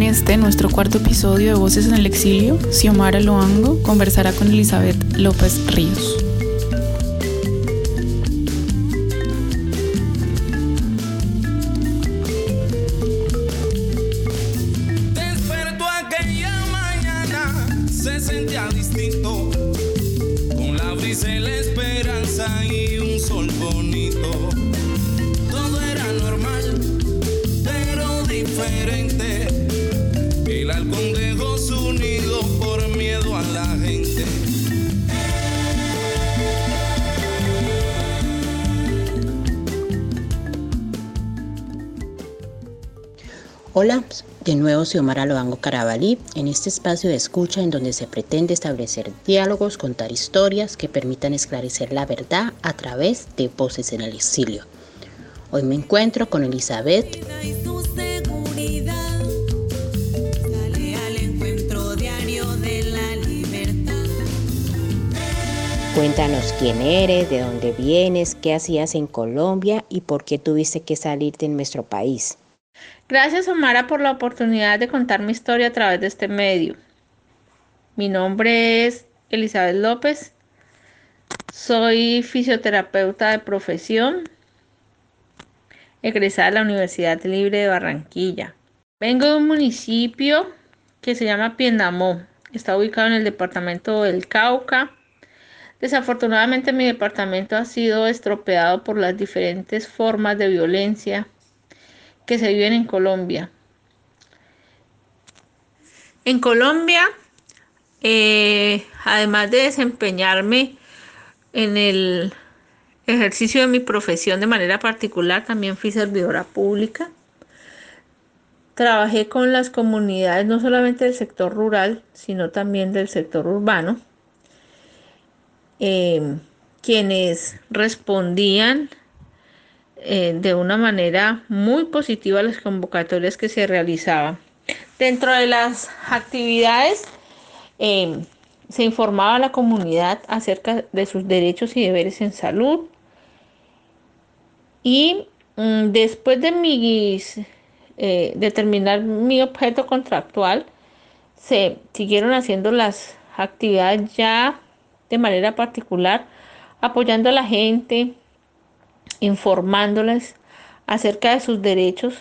En este, nuestro cuarto episodio de Voces en el Exilio, Xiomara Loango conversará con Elizabeth López Ríos. Hola, de nuevo Xiomara Loango Carabalí, en este espacio de escucha en donde se pretende establecer diálogos, contar historias que permitan esclarecer la verdad a través de voces en el exilio. Hoy me encuentro con Elizabeth. Cuéntanos quién eres, de dónde vienes, qué hacías en Colombia y por qué tuviste que salir de nuestro país. Gracias, Omara, por la oportunidad de contar mi historia a través de este medio. Mi nombre es Elizabeth López. Soy fisioterapeuta de profesión, egresada de la Universidad Libre de Barranquilla. Vengo de un municipio que se llama Piendamó. Está ubicado en el departamento del Cauca. Desafortunadamente mi departamento ha sido estropeado por las diferentes formas de violencia que se viven en Colombia. En Colombia, eh, además de desempeñarme en el ejercicio de mi profesión de manera particular, también fui servidora pública. Trabajé con las comunidades no solamente del sector rural, sino también del sector urbano, eh, quienes respondían eh, de una manera muy positiva las convocatorias que se realizaban. Dentro de las actividades em, se informaba a la comunidad acerca de sus derechos y deberes en salud. Y mm, después de, mis, eh, de terminar mi objeto contractual, se siguieron haciendo las actividades ya de manera particular, apoyando a la gente, informándoles acerca de sus derechos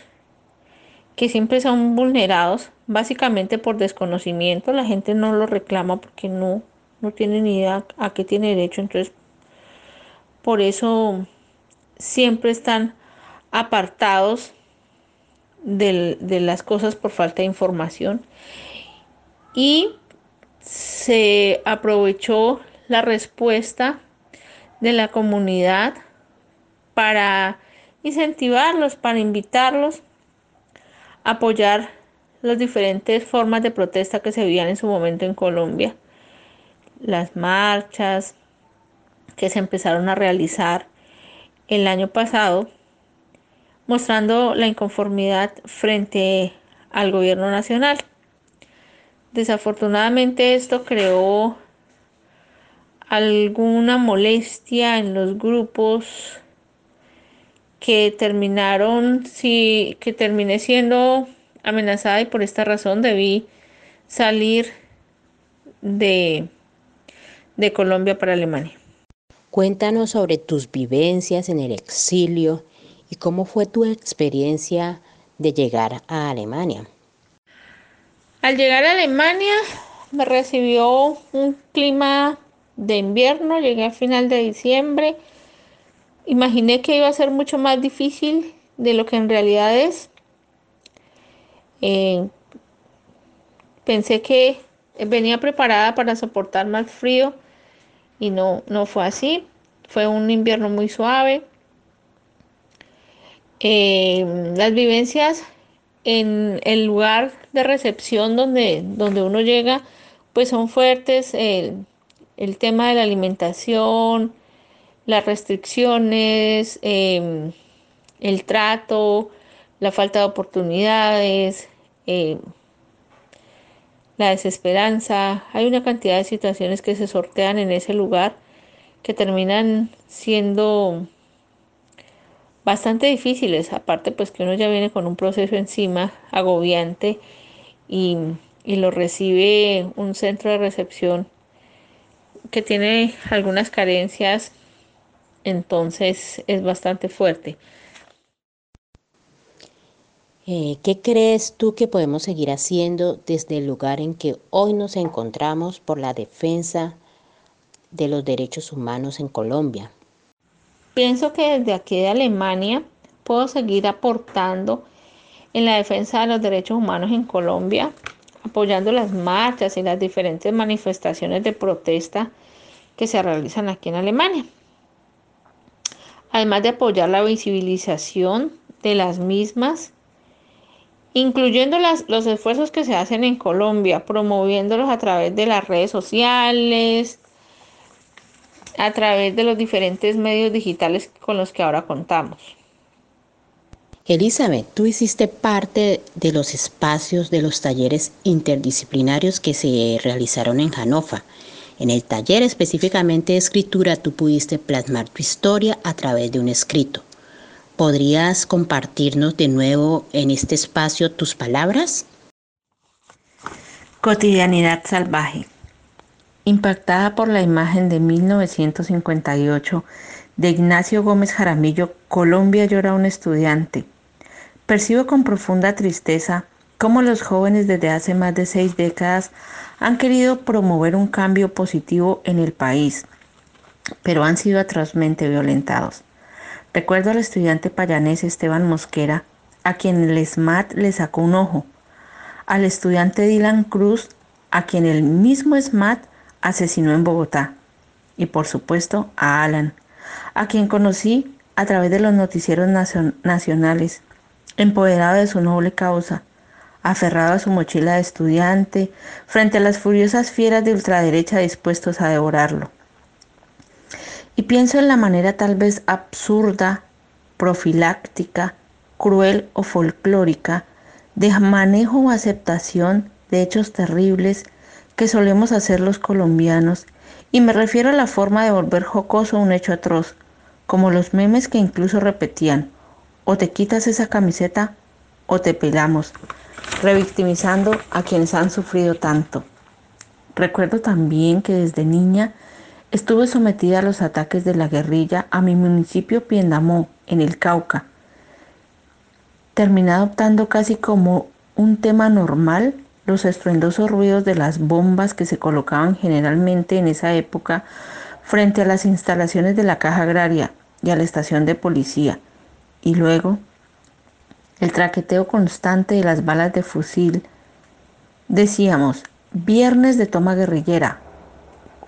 que siempre son vulnerados básicamente por desconocimiento. La gente no lo reclama porque no, no tiene ni idea a qué tiene derecho. Entonces, por eso siempre están apartados de, de las cosas por falta de información. Y se aprovechó la respuesta de la comunidad para incentivarlos, para invitarlos a apoyar las diferentes formas de protesta que se vivían en su momento en Colombia. Las marchas que se empezaron a realizar el año pasado, mostrando la inconformidad frente al gobierno nacional. Desafortunadamente esto creó alguna molestia en los grupos que terminaron, sí, que terminé siendo amenazada y por esta razón debí salir de, de Colombia para Alemania. Cuéntanos sobre tus vivencias en el exilio y cómo fue tu experiencia de llegar a Alemania. Al llegar a Alemania me recibió un clima de invierno, llegué a final de diciembre Imaginé que iba a ser mucho más difícil de lo que en realidad es. Eh, pensé que venía preparada para soportar más frío y no, no fue así. Fue un invierno muy suave. Eh, las vivencias en el lugar de recepción donde, donde uno llega, pues son fuertes. El tema de la alimentación, las restricciones, em, el trato, la falta de oportunidades, em, la desesperanza. Hay una cantidad de situaciones que se sortean en ese lugar que terminan siendo bastante difíciles, aparte pues que uno ya viene con un proceso encima agobiante y, y lo recibe un centro de recepción que tiene algunas carencias, entonces es bastante fuerte. Eh, ¿Qué crees tú que podemos seguir haciendo desde el lugar en que hoy nos encontramos por la defensa de los derechos humanos en Colombia? Pienso que desde aquí de Alemania puedo seguir aportando en la defensa de los derechos humanos en Colombia, apoyando las marchas y las diferentes manifestaciones de protesta que se realizan aquí en Alemania. Además de apoyar la visibilización de las mismas, incluyendo los esfuerzos que se hacen en Colombia, promoviéndolos a través de las redes sociales, a través de los diferentes medios digitales con los que ahora contamos. Elizabeth, tú hiciste parte de los espacios de los talleres interdisciplinarios que se realizaron en Hannover. En el taller específicamente de escritura tú pudiste plasmar tu historia a través de un escrito. ¿Podrías compartirnos de nuevo en este espacio tus palabras? Cotidianidad salvaje. Impactada por la imagen de 1958 de Ignacio Gómez Jaramillo, Colombia llora un estudiante. Percibo con profunda tristeza cómo los jóvenes desde hace más de seis décadas han querido promover un cambio positivo en el país, pero han sido atrozmente violentados. Recuerdo al estudiante payanés Esteban Mosquera, a quien el SMAT le sacó un ojo, al estudiante Dylan Cruz, a quien el mismo SMAT asesinó en Bogotá, y por supuesto a Alan, a quien conocí a través de los noticieros nacionales, empoderado de su noble causa, aferrado a su mochila de estudiante, frente a las furiosas fieras de ultraderecha dispuestos a devorarlo. Y pienso en la manera tal vez absurda, profiláctica, cruel o folclórica de manejo o aceptación de hechos terribles que solemos hacer los colombianos, y me refiero a la forma de volver jocoso un hecho atroz, como los memes que incluso repetían, o te quitas esa camiseta o te pelamos, revictimizando a quienes han sufrido tanto. Recuerdo también que desde niña estuve sometida a los ataques de la guerrilla a mi municipio Piendamó, en el Cauca. Terminé adoptando casi como un tema normal los estruendosos ruidos de las bombas que se colocaban generalmente en esa época frente a las instalaciones de la caja agraria y a la estación de policía, y luego el traqueteo constante de las balas de fusil. Decíamos, viernes de toma guerrillera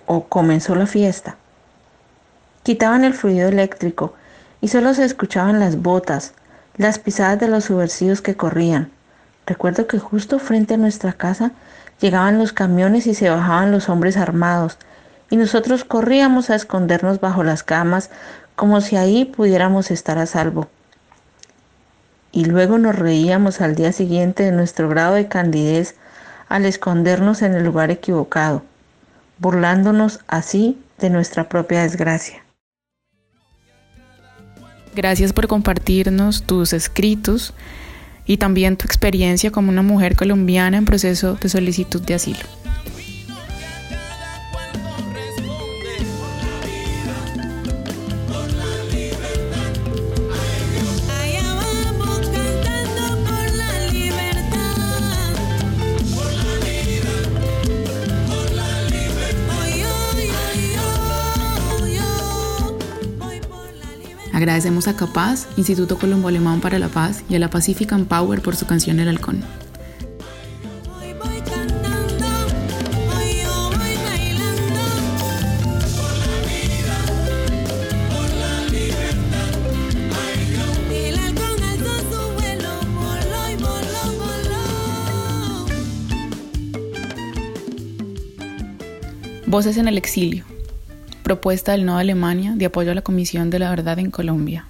o comenzó la fiesta. Quitaban el fluido eléctrico y solo se escuchaban las botas, las pisadas de los subversivos que corrían. Recuerdo que justo frente a nuestra casa llegaban los camiones y se bajaban los hombres armados, y nosotros corríamos a escondernos bajo las camas como si ahí pudiéramos estar a salvo y luego nos reíamos al día siguiente de nuestro grado de candidez al escondernos en el lugar equivocado, burlándonos así de nuestra propia desgracia. Gracias por compartirnos tus escritos y también tu experiencia como una mujer colombiana en proceso de solicitud de asilo. Agradecemos a Capaz, Instituto Colombo Alemán para la Paz y a la Pacific Power por su canción El Halcón. Voces en el exilio propuesta del No Alemania de apoyo a la Comisión de la Verdad en Colombia.